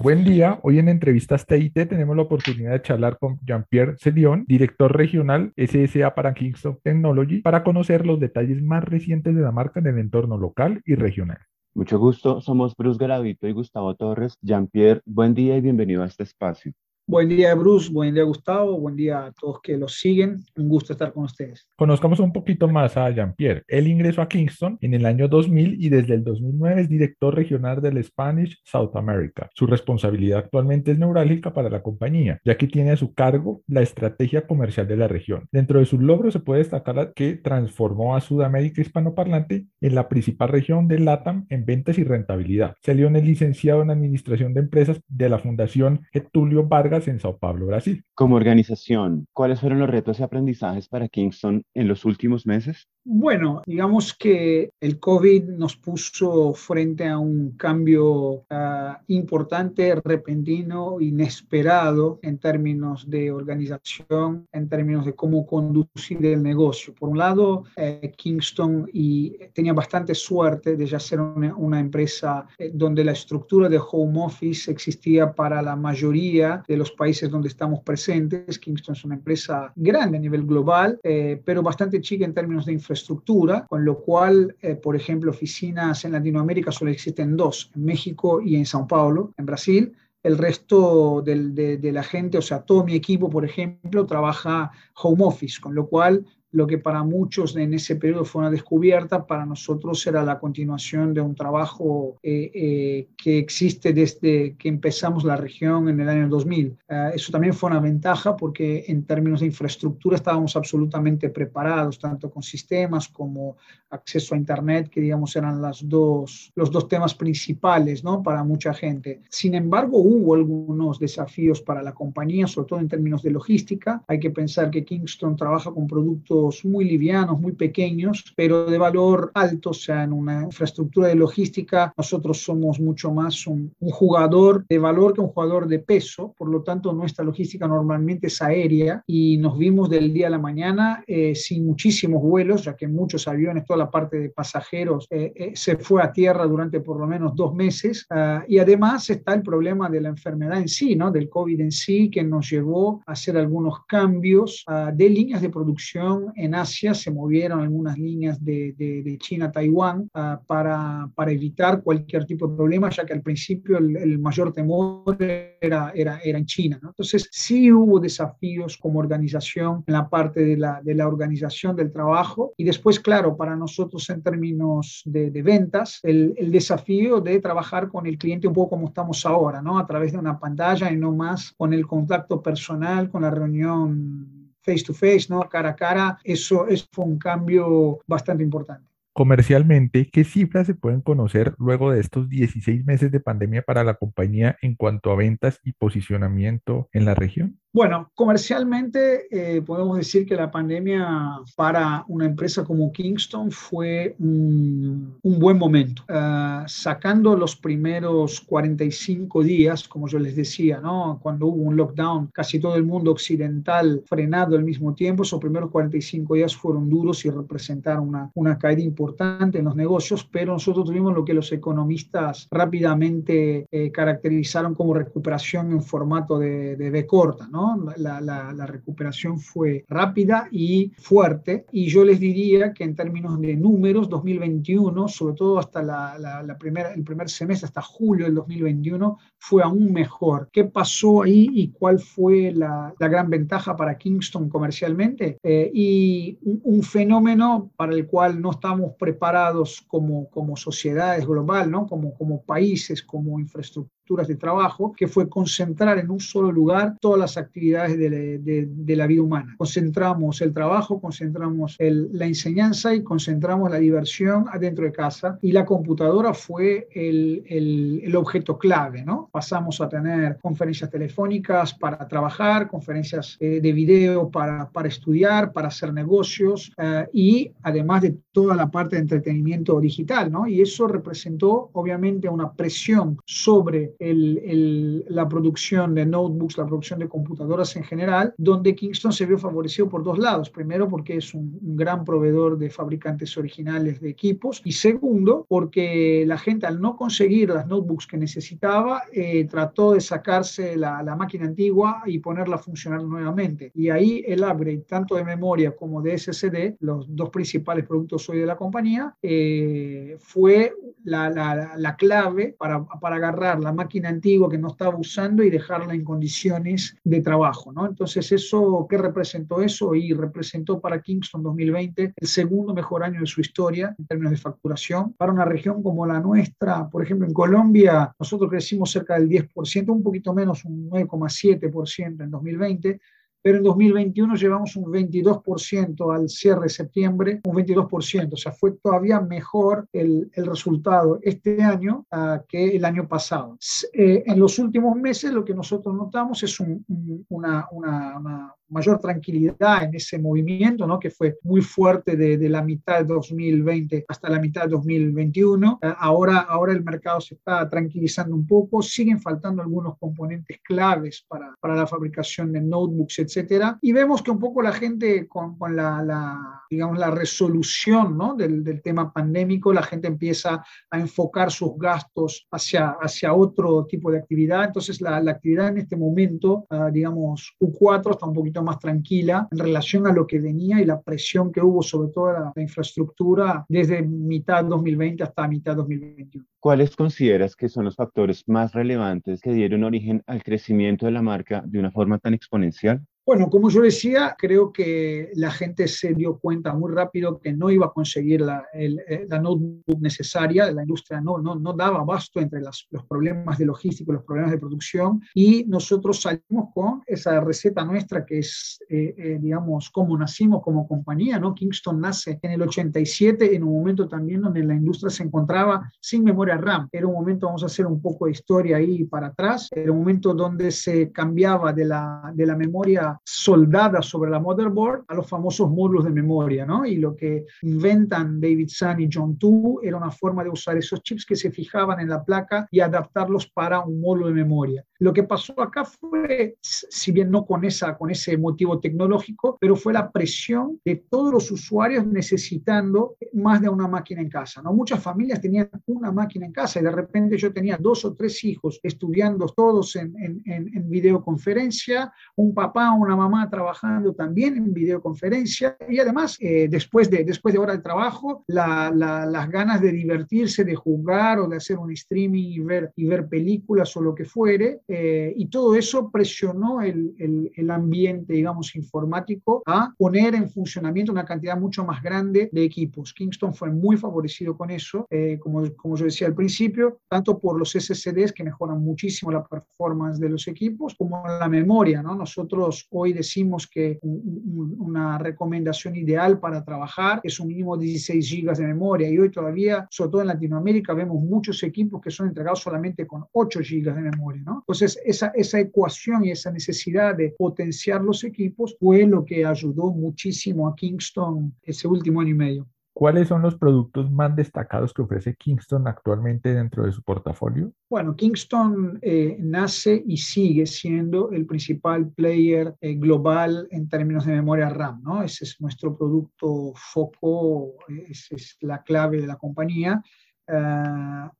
Buen día, hoy en Entrevistas TIT tenemos la oportunidad de charlar con Jean-Pierre Celion, director regional SSA para Kingston Technology, para conocer los detalles más recientes de la marca en el entorno local y regional. Mucho gusto, somos Bruce Garavito y Gustavo Torres. Jean-Pierre, buen día y bienvenido a este espacio. Buen día, Bruce. Buen día, Gustavo. Buen día a todos que los siguen. Un gusto estar con ustedes. Conozcamos un poquito más a Jean-Pierre. Él ingresó a Kingston en el año 2000 y desde el 2009 es director regional del Spanish South America. Su responsabilidad actualmente es neurálgica para la compañía, ya que tiene a su cargo la estrategia comercial de la región. Dentro de sus logros se puede destacar que transformó a Sudamérica hispanoparlante en la principal región de LATAM en ventas y rentabilidad. Salió en el licenciado en Administración de Empresas de la Fundación Getulio Vargas en Sao Paulo, Brasil. Como organización, ¿cuáles fueron los retos y aprendizajes para Kingston en los últimos meses? Bueno, digamos que el COVID nos puso frente a un cambio uh, importante, repentino, inesperado en términos de organización, en términos de cómo conducir el negocio. Por un lado, eh, Kingston y tenía bastante suerte de ya ser una, una empresa eh, donde la estructura de home office existía para la mayoría de los países donde estamos presentes. Kingston es una empresa grande a nivel global, eh, pero bastante chica en términos de infraestructura, con lo cual, eh, por ejemplo, oficinas en Latinoamérica solo existen dos, en México y en Sao Paulo, en Brasil el resto del, de, de, la gente, o sea, todo mi equipo, por ejemplo, trabaja home office, con lo cual lo que para muchos en ese periodo fue una descubierta, para nosotros era la continuación de un trabajo eh, eh, que existe desde que empezamos la región en el año 2000. Uh, ah, eso también fue una ventaja porque en términos de infraestructura estábamos absolutamente preparados, tanto con sistemas como acceso a Internet, que digamos eran las dos, los dos temas principales ¿no? para mucha gente. Sin embargo, hubo algunos desafíos para la compañía, sobre todo en términos de logística. Hay que pensar que Kingston trabaja con productos muy livianos, muy pequeños, pero de valor alto, o sea, en una infraestructura de logística, nosotros somos mucho más un, un jugador de valor que un jugador de peso, por lo tanto nuestra logística normalmente es aérea y nos vimos del día a la mañana eh, sin muchísimos vuelos, ya que muchos aviones, toda la parte de pasajeros eh, eh, se fue a tierra durante por lo menos dos meses uh, y además está el problema de la enfermedad en sí, ¿no? del COVID en sí, que nos llevó a hacer algunos cambios uh, de líneas de producción en Asia se movieron algunas líneas de, de, de China a Taiwán uh, para, para, evitar cualquier tipo de problema, ya que al principio el, el mayor temor era, era, era en China. ¿no? Entonces, sí hubo desafíos como organización en la parte de la, de la organización del trabajo y después, claro, para nosotros en términos de, de ventas, el, el, desafío de trabajar con el cliente un poco como estamos ahora, ¿no? a través de una pantalla y no más con el contacto personal, con la reunión face to face, ¿no? cara a cara, eso, eso fue un cambio bastante importante. Comercialmente, ¿qué cifras se pueden conocer luego de estos 16 meses de pandemia para la compañía en cuanto a ventas y posicionamiento en la región? Bueno, comercialmente eh, podemos decir que la pandemia para una empresa como Kingston fue un, un buen momento. Uh, sacando los primeros 45 días, como yo les decía, ¿no? cuando hubo un lockdown, casi todo el mundo occidental frenado al mismo tiempo, esos primeros 45 días fueron duros y representaron una, una caída importante en los negocios, pero nosotros tuvimos lo que los economistas rápidamente eh, caracterizaron como recuperación en formato de, de B corta, ¿no? La, la, la, recuperación fue rápida y fuerte y yo les diría que en términos de números, 2021, sobre todo hasta la, la primera, el primer semestre, hasta julio del 2021, fue aún mejor. ¿Qué pasó ahí y cuál fue la, gran ventaja para Kingston comercialmente? Eh, y un, un, fenómeno para el cual no estamos preparados como, como sociedades global, ¿no? como, como países, como infraestructura de trabajo, que fue concentrar en un solo lugar todas las actividades de, de, de la vida humana. Concentramos el trabajo, concentramos el, la enseñanza y concentramos la diversión adentro de casa y la computadora fue el, el, el objeto clave, ¿no? Pasamos a tener conferencias telefónicas para trabajar, conferencias eh, de video para, para estudiar, para hacer negocios eh, y además de toda la parte de entretenimiento digital, ¿no? Y eso representó obviamente una presión sobre el, la producción de notebooks, la producción de computadoras en general, donde Kingston se vio favorecido por dos lados. Primero, porque es un, gran proveedor de fabricantes originales de equipos y segundo, porque la gente al no conseguir las notebooks que necesitaba, eh, trató de sacarse la, la máquina antigua y ponerla a funcionar nuevamente. Y ahí el upgrade, tanto de memoria como de SSD, los dos principales productos hoy de la compañía, eh, fue la, la, la, clave para, para agarrar la máquina antigua que no estaba usando y dejarla en condiciones de trabajo. ¿no? Entonces, eso, ¿qué representó eso? Y representó para Kingston 2020 el segundo mejor año de su historia en términos de facturación. Para una región como la nuestra, por ejemplo, en Colombia, nosotros crecimos cerca del 10%, un poquito menos, un 9,7% en 2020 pero en 2021 llevamos un 22% al cierre de septiembre, un 22%, o sea, fue todavía mejor el, el resultado este año uh, que el año pasado. Eh, en los últimos meses lo que nosotros notamos es un, una, una, una mayor tranquilidad en ese movimiento, ¿no? que fue muy fuerte de, de, la mitad de 2020 hasta la mitad de 2021. Eh, ahora, ahora el mercado se está tranquilizando un poco, siguen faltando algunos componentes claves para, para la fabricación de notebooks, etcétera, y vemos que un poco la gente con, con la, la, digamos, la resolución ¿no? del, del, tema pandémico, la gente empieza a enfocar sus gastos hacia, hacia otro tipo de actividad, entonces la, la actividad en este momento, uh, digamos, Q4 está un poquito más tranquila en relación a lo que venía y la presión que hubo sobre toda la, infraestructura desde mitad 2020 hasta mitad 2021. ¿Cuáles consideras que son los factores más relevantes que dieron origen al crecimiento de la marca de una forma tan exponencial? Bueno, como yo decía, creo que la gente se dio cuenta muy rápido que no iba a conseguir la, el, eh, la notebook necesaria, la industria no, no, no daba abasto entre las, los problemas de logística, los problemas de producción, y nosotros salimos con esa receta nuestra que es, eh, eh, digamos, cómo nacimos como compañía, ¿no? Kingston nace en el 87, en un momento también donde la industria se encontraba sin memoria RAM. Era un momento, vamos a hacer un poco de historia ahí para atrás, era un momento donde se cambiaba de la, de la memoria soldada sobre la motherboard a los famosos módulos de memoria, ¿no? Y lo que inventan David Sun y John Tu era una forma de usar esos chips que se fijaban en la placa y adaptarlos para un módulo de memoria. Lo que pasó acá fue, si bien no con, esa, con ese motivo tecnológico, pero fue la presión de todos los usuarios necesitando más de una máquina en casa. ¿no? Muchas familias tenían una máquina en casa y de repente yo tenía dos o tres hijos estudiando todos en, en, en videoconferencia, un papá, una mamá trabajando también en videoconferencia y además eh, después, de, después de hora de trabajo la, la, las ganas de divertirse, de jugar o de hacer un streaming y ver, y ver películas o lo que fuere eh, y todo eso presionó el, el, el, ambiente, digamos, informático a poner en funcionamiento una cantidad mucho más grande de equipos. Kingston fue muy favorecido con eso, eh, como, como yo decía al principio, tanto por los SSDs que mejoran muchísimo la performance de los equipos, como la memoria. ¿no? Nosotros hoy decimos que un, una recomendación ideal para trabajar es un mínimo 16 gigas de memoria y hoy todavía, sobre todo en Latinoamérica, vemos muchos equipos que son entregados solamente con 8 gigas de memoria. ¿no? Entonces, esa, esa ecuación y esa necesidad de potenciar los equipos fue lo que ayudó muchísimo a Kingston ese último año y medio. ¿Cuáles son los productos más destacados que ofrece Kingston actualmente dentro de su portafolio? Bueno, Kingston eh, nace y sigue siendo el principal player eh, global en términos de memoria RAM, ¿no? Ese es nuestro producto foco, esa es la clave de la compañía. Uh,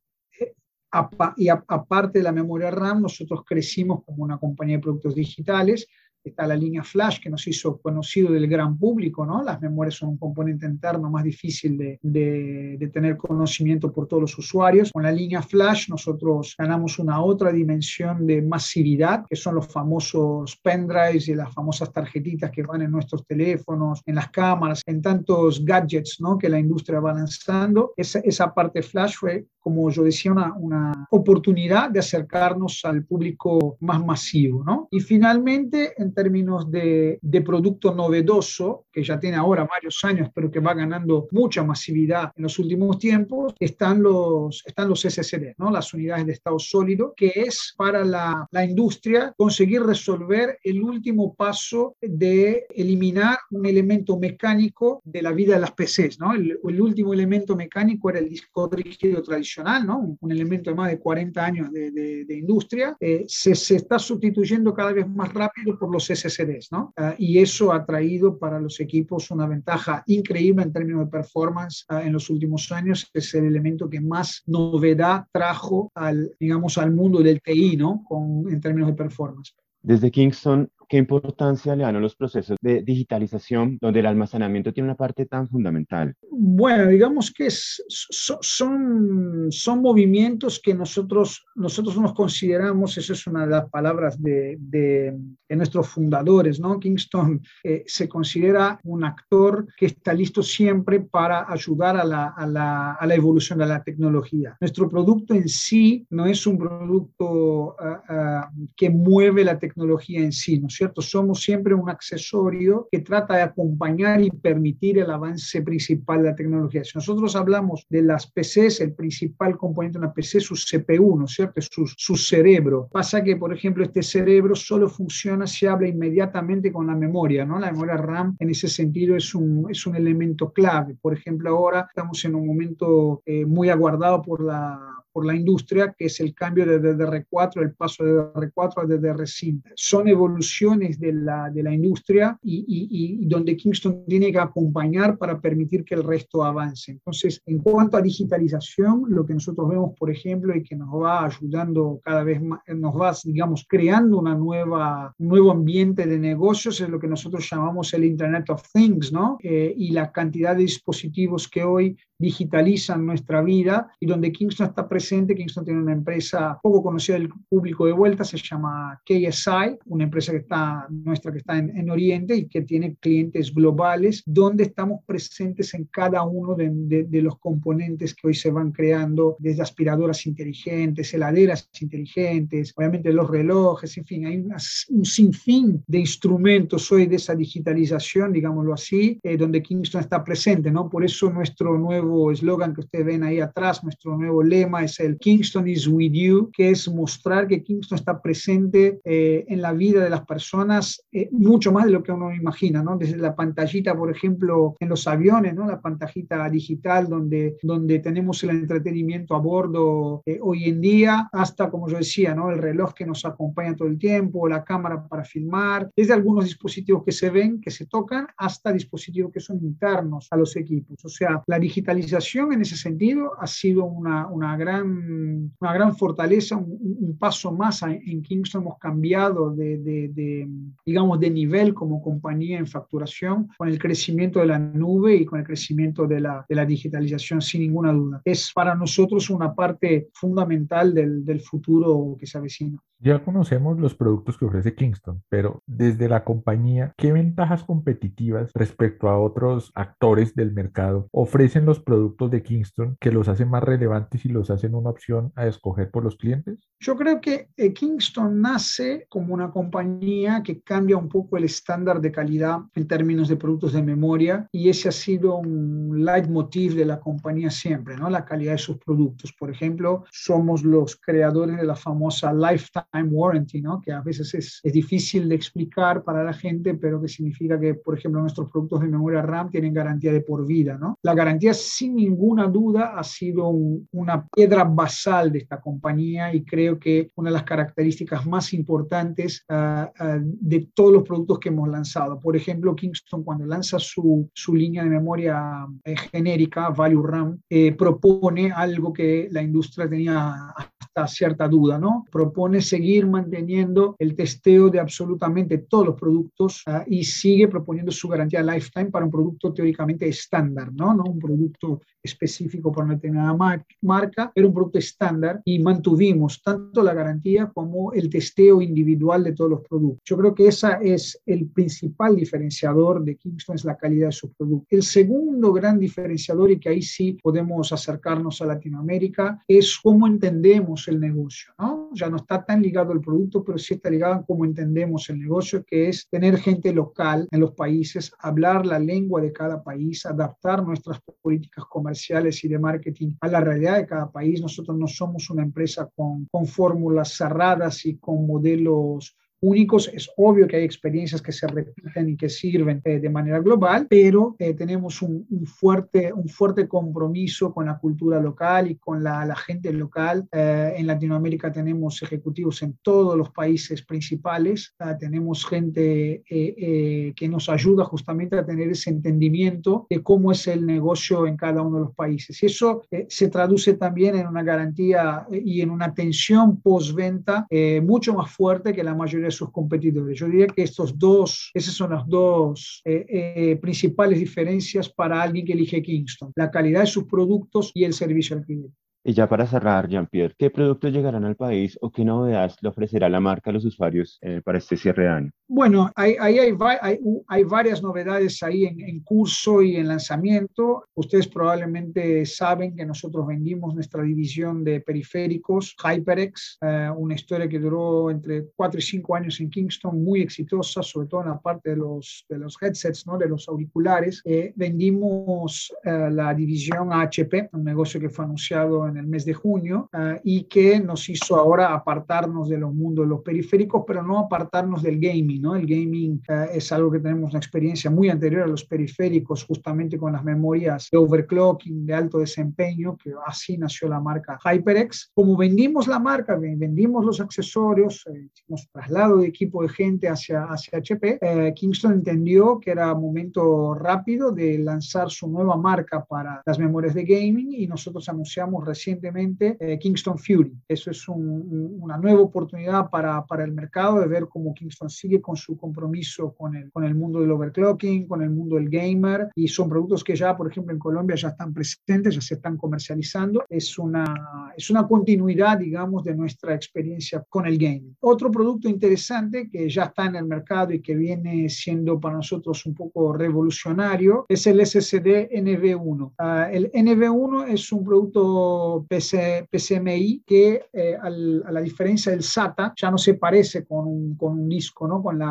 y aparte de la memoria RAM, nosotros crecimos como una compañía de productos digitales está la línea Flash que nos hizo conocido del gran público, ¿no? Las memorias son un componente interno más difícil de, de, de, tener conocimiento por todos los usuarios. Con la línea Flash nosotros ganamos una otra dimensión de masividad, que son los famosos pendrives y las famosas tarjetitas que van en nuestros teléfonos, en las cámaras, en tantos gadgets, ¿no? Que la industria va lanzando. Esa, esa parte Flash fue, como yo decía, una, una oportunidad de acercarnos al público más masivo, ¿no? Y finalmente, en términos de, de producto novedoso, que ya tiene ahora varios años, pero que va ganando mucha masividad en los últimos tiempos, están los, están los SSD, ¿no? las unidades de estado sólido, que es para la, la industria conseguir resolver el último paso de eliminar un elemento mecánico de la vida de las PCs. ¿no? El, el último elemento mecánico era el disco rígido tradicional, ¿no? un, elemento de más de 40 años de, de, de industria. Eh, se, se, está sustituyendo cada vez más rápido por los SSDs. ¿no? Uh, y eso ha traído para los equipos una ventaja increíble en términos de performance uh, en los últimos años. Es el elemento que más novedad trajo al, digamos, al mundo del TI ¿no? Con, en términos de performance. Desde Kingston, ¿qué importancia le dan a los procesos de digitalización donde el almacenamiento tiene una parte tan fundamental? Bueno, digamos que es, son, son movimientos que nosotros, nosotros nos consideramos, esa es una de las palabras de, de, de nuestros fundadores, ¿no? Kingston eh, se considera un actor que está listo siempre para ayudar a la, a, la, a la, evolución de la tecnología. Nuestro producto en sí no es un producto uh, uh, que mueve la tecnología en sí, ¿no? ¿Cierto? Somos siempre un accesorio que trata de acompañar y permitir el avance principal de la tecnología. Si nosotros hablamos de las PCs, el principal componente de una PC es su CPU, ¿no es cierto? Es su, su cerebro. Pasa que, por ejemplo, este cerebro solo funciona si habla inmediatamente con la memoria, ¿no? La memoria RAM en ese sentido es un, es un elemento clave. Por ejemplo, ahora estamos en un momento eh, muy aguardado por la por la industria, que es el cambio de DDR4, el paso de DDR4 a DDR5. Son evoluciones de la, de la industria y, y, y, donde Kingston tiene que acompañar para permitir que el resto avance. Entonces, en cuanto a digitalización, lo que nosotros vemos, por ejemplo, y que nos va ayudando cada vez más, nos va, digamos, creando una nueva, un nuevo ambiente de negocios, es lo que nosotros llamamos el Internet of Things, ¿no? Eh, y la cantidad de dispositivos que hoy digitalizan nuestra vida y donde Kingston está presente. Kingston tiene una empresa poco conocida del público de vuelta, se llama KSI, una empresa que está nuestra que está en, en Oriente y que tiene clientes globales, donde estamos presentes en cada uno de, de, de, los componentes que hoy se van creando, desde aspiradoras inteligentes, heladeras inteligentes, obviamente los relojes, en fin, hay una, un sinfín de instrumentos hoy de esa digitalización, digámoslo así, eh, donde Kingston está presente, ¿no? Por eso nuestro nuevo eslogan que ustedes ven ahí atrás, nuestro nuevo lema es el Kingston is with you, que es mostrar que Kingston está presente eh, en la vida de las personas eh, mucho más de lo que uno imagina, ¿no? Desde la pantallita, por ejemplo, en los aviones, ¿no? La pantallita digital donde, donde tenemos el entretenimiento a bordo eh, hoy en día, hasta, como yo decía, ¿no? El reloj que nos acompaña todo el tiempo, la cámara para filmar, desde algunos dispositivos que se ven, que se tocan, hasta dispositivos que son internos a los equipos. O sea, la digitalización en ese sentido ha sido una, una, gran, una gran fortaleza, un, paso más en Kingston. Hemos cambiado de, digamos, de nivel como compañía en facturación con el crecimiento de la nube y con el crecimiento de la, de la digitalización, sin ninguna duda. Es para nosotros una parte fundamental del, del futuro que se avecina. Ya conocemos los productos que ofrece Kingston, pero desde la compañía, ¿qué ventajas competitivas respecto a otros actores del mercado ofrecen los productos de Kingston que los hacen más relevantes y los hacen una opción a escoger por los clientes? Yo creo que eh, Kingston nace como una compañía que cambia un poco el estándar de calidad en términos de productos de memoria y ese ha sido un leitmotiv de la compañía siempre, ¿no? La calidad de sus productos. Por ejemplo, somos los creadores de la famosa Lifetime time warranty, ¿no? que a veces es, es, difícil de explicar para la gente, pero que significa que, por ejemplo, nuestros productos de memoria RAM tienen garantía de por vida. ¿no? La garantía, sin ninguna duda, ha sido un, una piedra basal de esta compañía y creo que una de las características más importantes uh, uh, de todos los productos que hemos lanzado. Por ejemplo, Kingston cuando lanza su, su línea de memoria eh, genérica, Value RAM, eh, propone algo que la industria tenía hasta cierta duda, ¿no? Propone seguir manteniendo el testeo de absolutamente todos los productos uh, y sigue proponiendo su garantía lifetime para un producto teóricamente estándar, ¿no? ¿no? Un producto específico para una determinada marca, era un producto estándar y mantuvimos tanto la garantía como el testeo individual de todos los productos. Yo creo que esa es el principal diferenciador de Kingston, es la calidad de su producto. El segundo gran diferenciador, y que ahí sí podemos acercarnos a Latinoamérica, es cómo entendemos el negocio, ¿no? Ya no está tan ligado al producto, pero sí está ligado a cómo entendemos el negocio, que es tener gente local en los países, hablar la lengua de cada país, adaptar nuestras políticas comerciales y de marketing a la realidad de cada país. Nosotros no somos una empresa con, con fórmulas cerradas y con modelos únicos. Es obvio que hay experiencias que se repiten y que sirven eh, de manera global, pero eh, tenemos un, fuerte, un fuerte compromiso con la cultura local y con la, la gente local. Eh, en Latinoamérica tenemos ejecutivos en todos los países principales. Ah, tenemos gente que nos ayuda justamente a tener ese entendimiento de cómo es el negocio en cada uno de los países. Y eso se traduce también en una garantía y en una atención postventa mucho más fuerte que la mayoría de sus competidores. Yo diría que estos dos, esas son las dos eh, eh, principales diferencias para alguien que elige Kingston, la calidad de sus productos y el servicio al cliente. Y ya para cerrar, Jean-Pierre, ¿qué productos llegarán al país o qué novedades le ofrecerá la marca a los usuarios eh, para este cierre de año? Bueno, ahí hay, hay, hay, varias novedades ahí en, curso y en lanzamiento. Ustedes probablemente saben que nosotros vendimos nuestra división de periféricos, HyperX, eh, una historia que duró entre 4 y 5 años en Kingston, muy exitosa, sobre todo en la parte de los, de los headsets, ¿no? de los auriculares. Eh, vendimos la división HP, un negocio que fue anunciado en en el mes de junio ah, y que nos hizo ahora apartarnos de los mundos de los periféricos, pero no apartarnos del gaming, ¿no? El gaming ah, es algo que tenemos una experiencia muy anterior a los periféricos, justamente con las memorias de overclocking de alto desempeño, que así nació la marca HyperX. Como vendimos la marca, vendimos los accesorios, eh, hicimos traslado de equipo de gente hacia, hacia HP, eh, Kingston entendió que era momento rápido de lanzar su nueva marca para las memorias de gaming y nosotros anunciamos recién recientemente eh, Kingston Fury. Eso es una nueva oportunidad para, para, el mercado de ver cómo Kingston sigue con su compromiso con el, con el mundo del overclocking, con el mundo del gamer y son productos que ya, por ejemplo, en Colombia ya están presentes, ya se están comercializando. Es una, es una continuidad, digamos, de nuestra experiencia con el gaming. Otro producto interesante que ya está en el mercado y que viene siendo para nosotros un poco revolucionario es el SSD NV1. Ah, el NV1 es un producto PC, PCMI que eh, a la diferencia del SATA ya no se parece con un, disco, ¿no? con,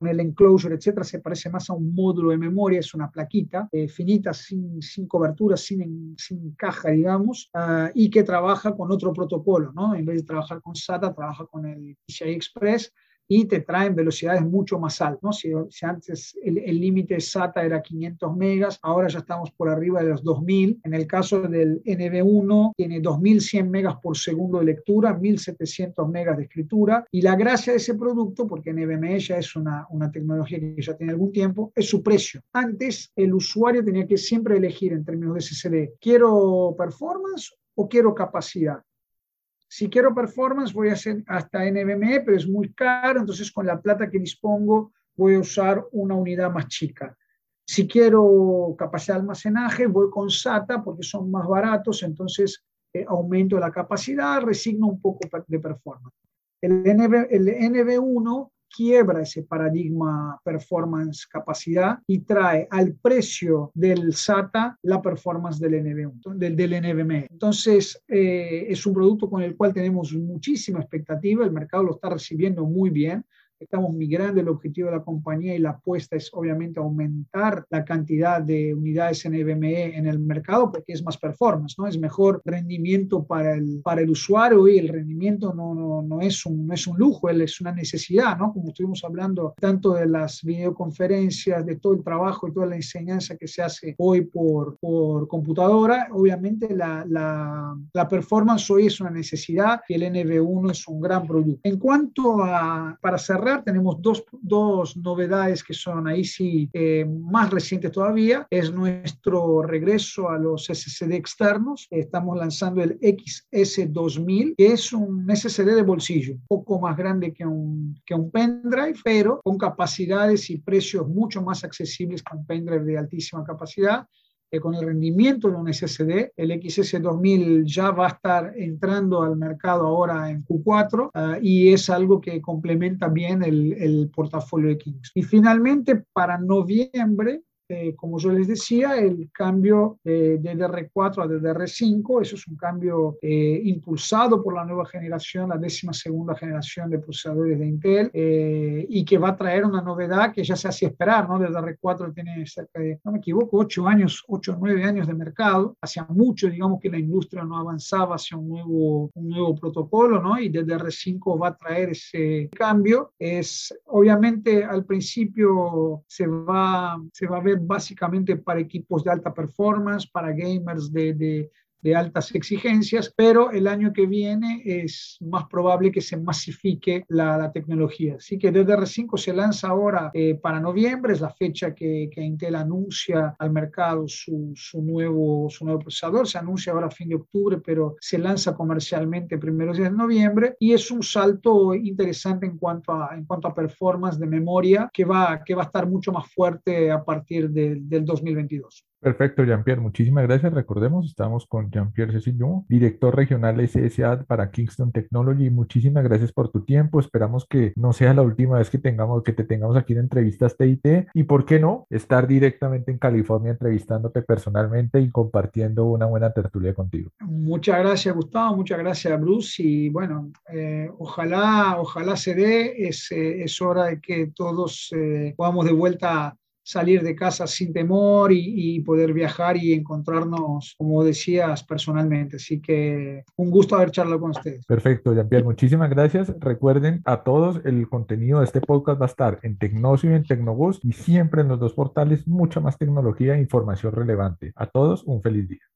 el enclosure, etcétera, se parece más a un módulo de memoria, es una plaquita eh, finita, sin, sin cobertura, sin, sin caja, digamos, ah, y que trabaja con otro protocolo, ¿no? En vez de trabajar con SATA, trabaja con el PCI Express y te traen velocidades mucho más altas. ¿no? Si, antes el límite SATA era 500 megas, ahora ya estamos por arriba de los 2000. En el caso del NB1 tiene 2100 megas por segundo de lectura, 1700 megas de escritura y la gracia de ese producto, porque NVMe ya es una, una tecnología que ya tiene algún tiempo, es su precio. Antes el usuario tenía que siempre elegir en términos de SSD, ¿quiero performance o quiero capacidad? Si quiero performance, voy a hacer hasta NVMe, pero es muy caro, entonces con la plata que dispongo voy a usar una unidad más chica. Si quiero capacidad de almacenaje, voy con SATA porque son más baratos, entonces eh, aumento la capacidad, resigno un poco de performance. El, NV, el NV1 quiebra ese paradigma performance capacidad y trae al precio del SATA la performance del, NV, del, del NVMe. Entonces, eh, es un producto con el cual tenemos muchísima expectativa, el mercado lo está recibiendo muy bien estamos migrando el objetivo de la compañía y la apuesta es obviamente aumentar la cantidad de unidades NVMe en el mercado porque es más performance, ¿no? Es mejor rendimiento para el, para el usuario y el rendimiento no, no, no, es un, no es un lujo, es una necesidad, ¿no? Como estuvimos hablando tanto de las videoconferencias, de todo el trabajo y toda la enseñanza que se hace hoy por, por computadora, obviamente la, la, la performance hoy es una necesidad y el NV1 es un gran producto. En cuanto a, para cerrar, tenemos dos, dos novedades que son ahí sí eh, más recientes todavía. Es nuestro regreso a los SSD externos. Estamos lanzando el XS2000, que es un SSD de bolsillo, poco más grande que un, que un pendrive, pero con capacidades y precios mucho más accesibles que un pendrive de altísima capacidad con el rendimiento de un SSD. El XS2000 ya va a estar entrando al mercado ahora en Q4 ah, y es algo que complementa bien el, el portafolio de Kings. Y finalmente, para noviembre, eh, como yo les decía, el cambio de DDR4 a DDR5, eso es un cambio eh, impulsado por la nueva generación, la décima segunda generación de procesadores de Intel, eh, y que va a traer una novedad que ya se hacía esperar, ¿no? DDR4 tiene cerca de, no me equivoco, 8 años, 8 o 9 años de mercado, hacía mucho, digamos, que la industria no avanzaba hacia un nuevo, un nuevo protocolo, ¿no? Y DDR5 va a traer ese cambio. Es, obviamente, al principio se va, se va a ver básicamente para equipos de alta performance, para gamers de, de altas exigencias, pero el año que viene es más probable que se masifique la, la tecnología. Así que DDR5 se lanza ahora eh, para noviembre, es la fecha que, que, Intel anuncia al mercado su, su, nuevo, su nuevo procesador, se anuncia ahora a fin de octubre, pero se lanza comercialmente primeros días de noviembre y es un salto interesante en cuanto a, en cuanto a performance de memoria que va, que va a estar mucho más fuerte a partir de, del 2022. Perfecto, Jean-Pierre, muchísimas gracias. Recordemos, estamos con Jean-Pierre Cecillon, director regional SSA para Kingston Technology. Muchísimas gracias por tu tiempo. Esperamos que no sea la última vez que tengamos que te tengamos aquí en entrevistas TIT y por qué no estar directamente en California entrevistándote personalmente y compartiendo una buena tertulia contigo. Muchas gracias, Gustavo. Muchas gracias, Bruce. Y bueno, eh, ojalá, ojalá se dé. Es, eh, es hora de que todos eh, podamos de vuelta salir de casa sin temor y, poder viajar y encontrarnos, como decías, personalmente. Así que un gusto haber charlado con ustedes. Perfecto, Jean-Pierre, muchísimas gracias. Recuerden a todos, el contenido de este podcast va a estar en Tecnosio y en Tecnobus y siempre en los dos portales mucha más tecnología e información relevante. A todos, un feliz día.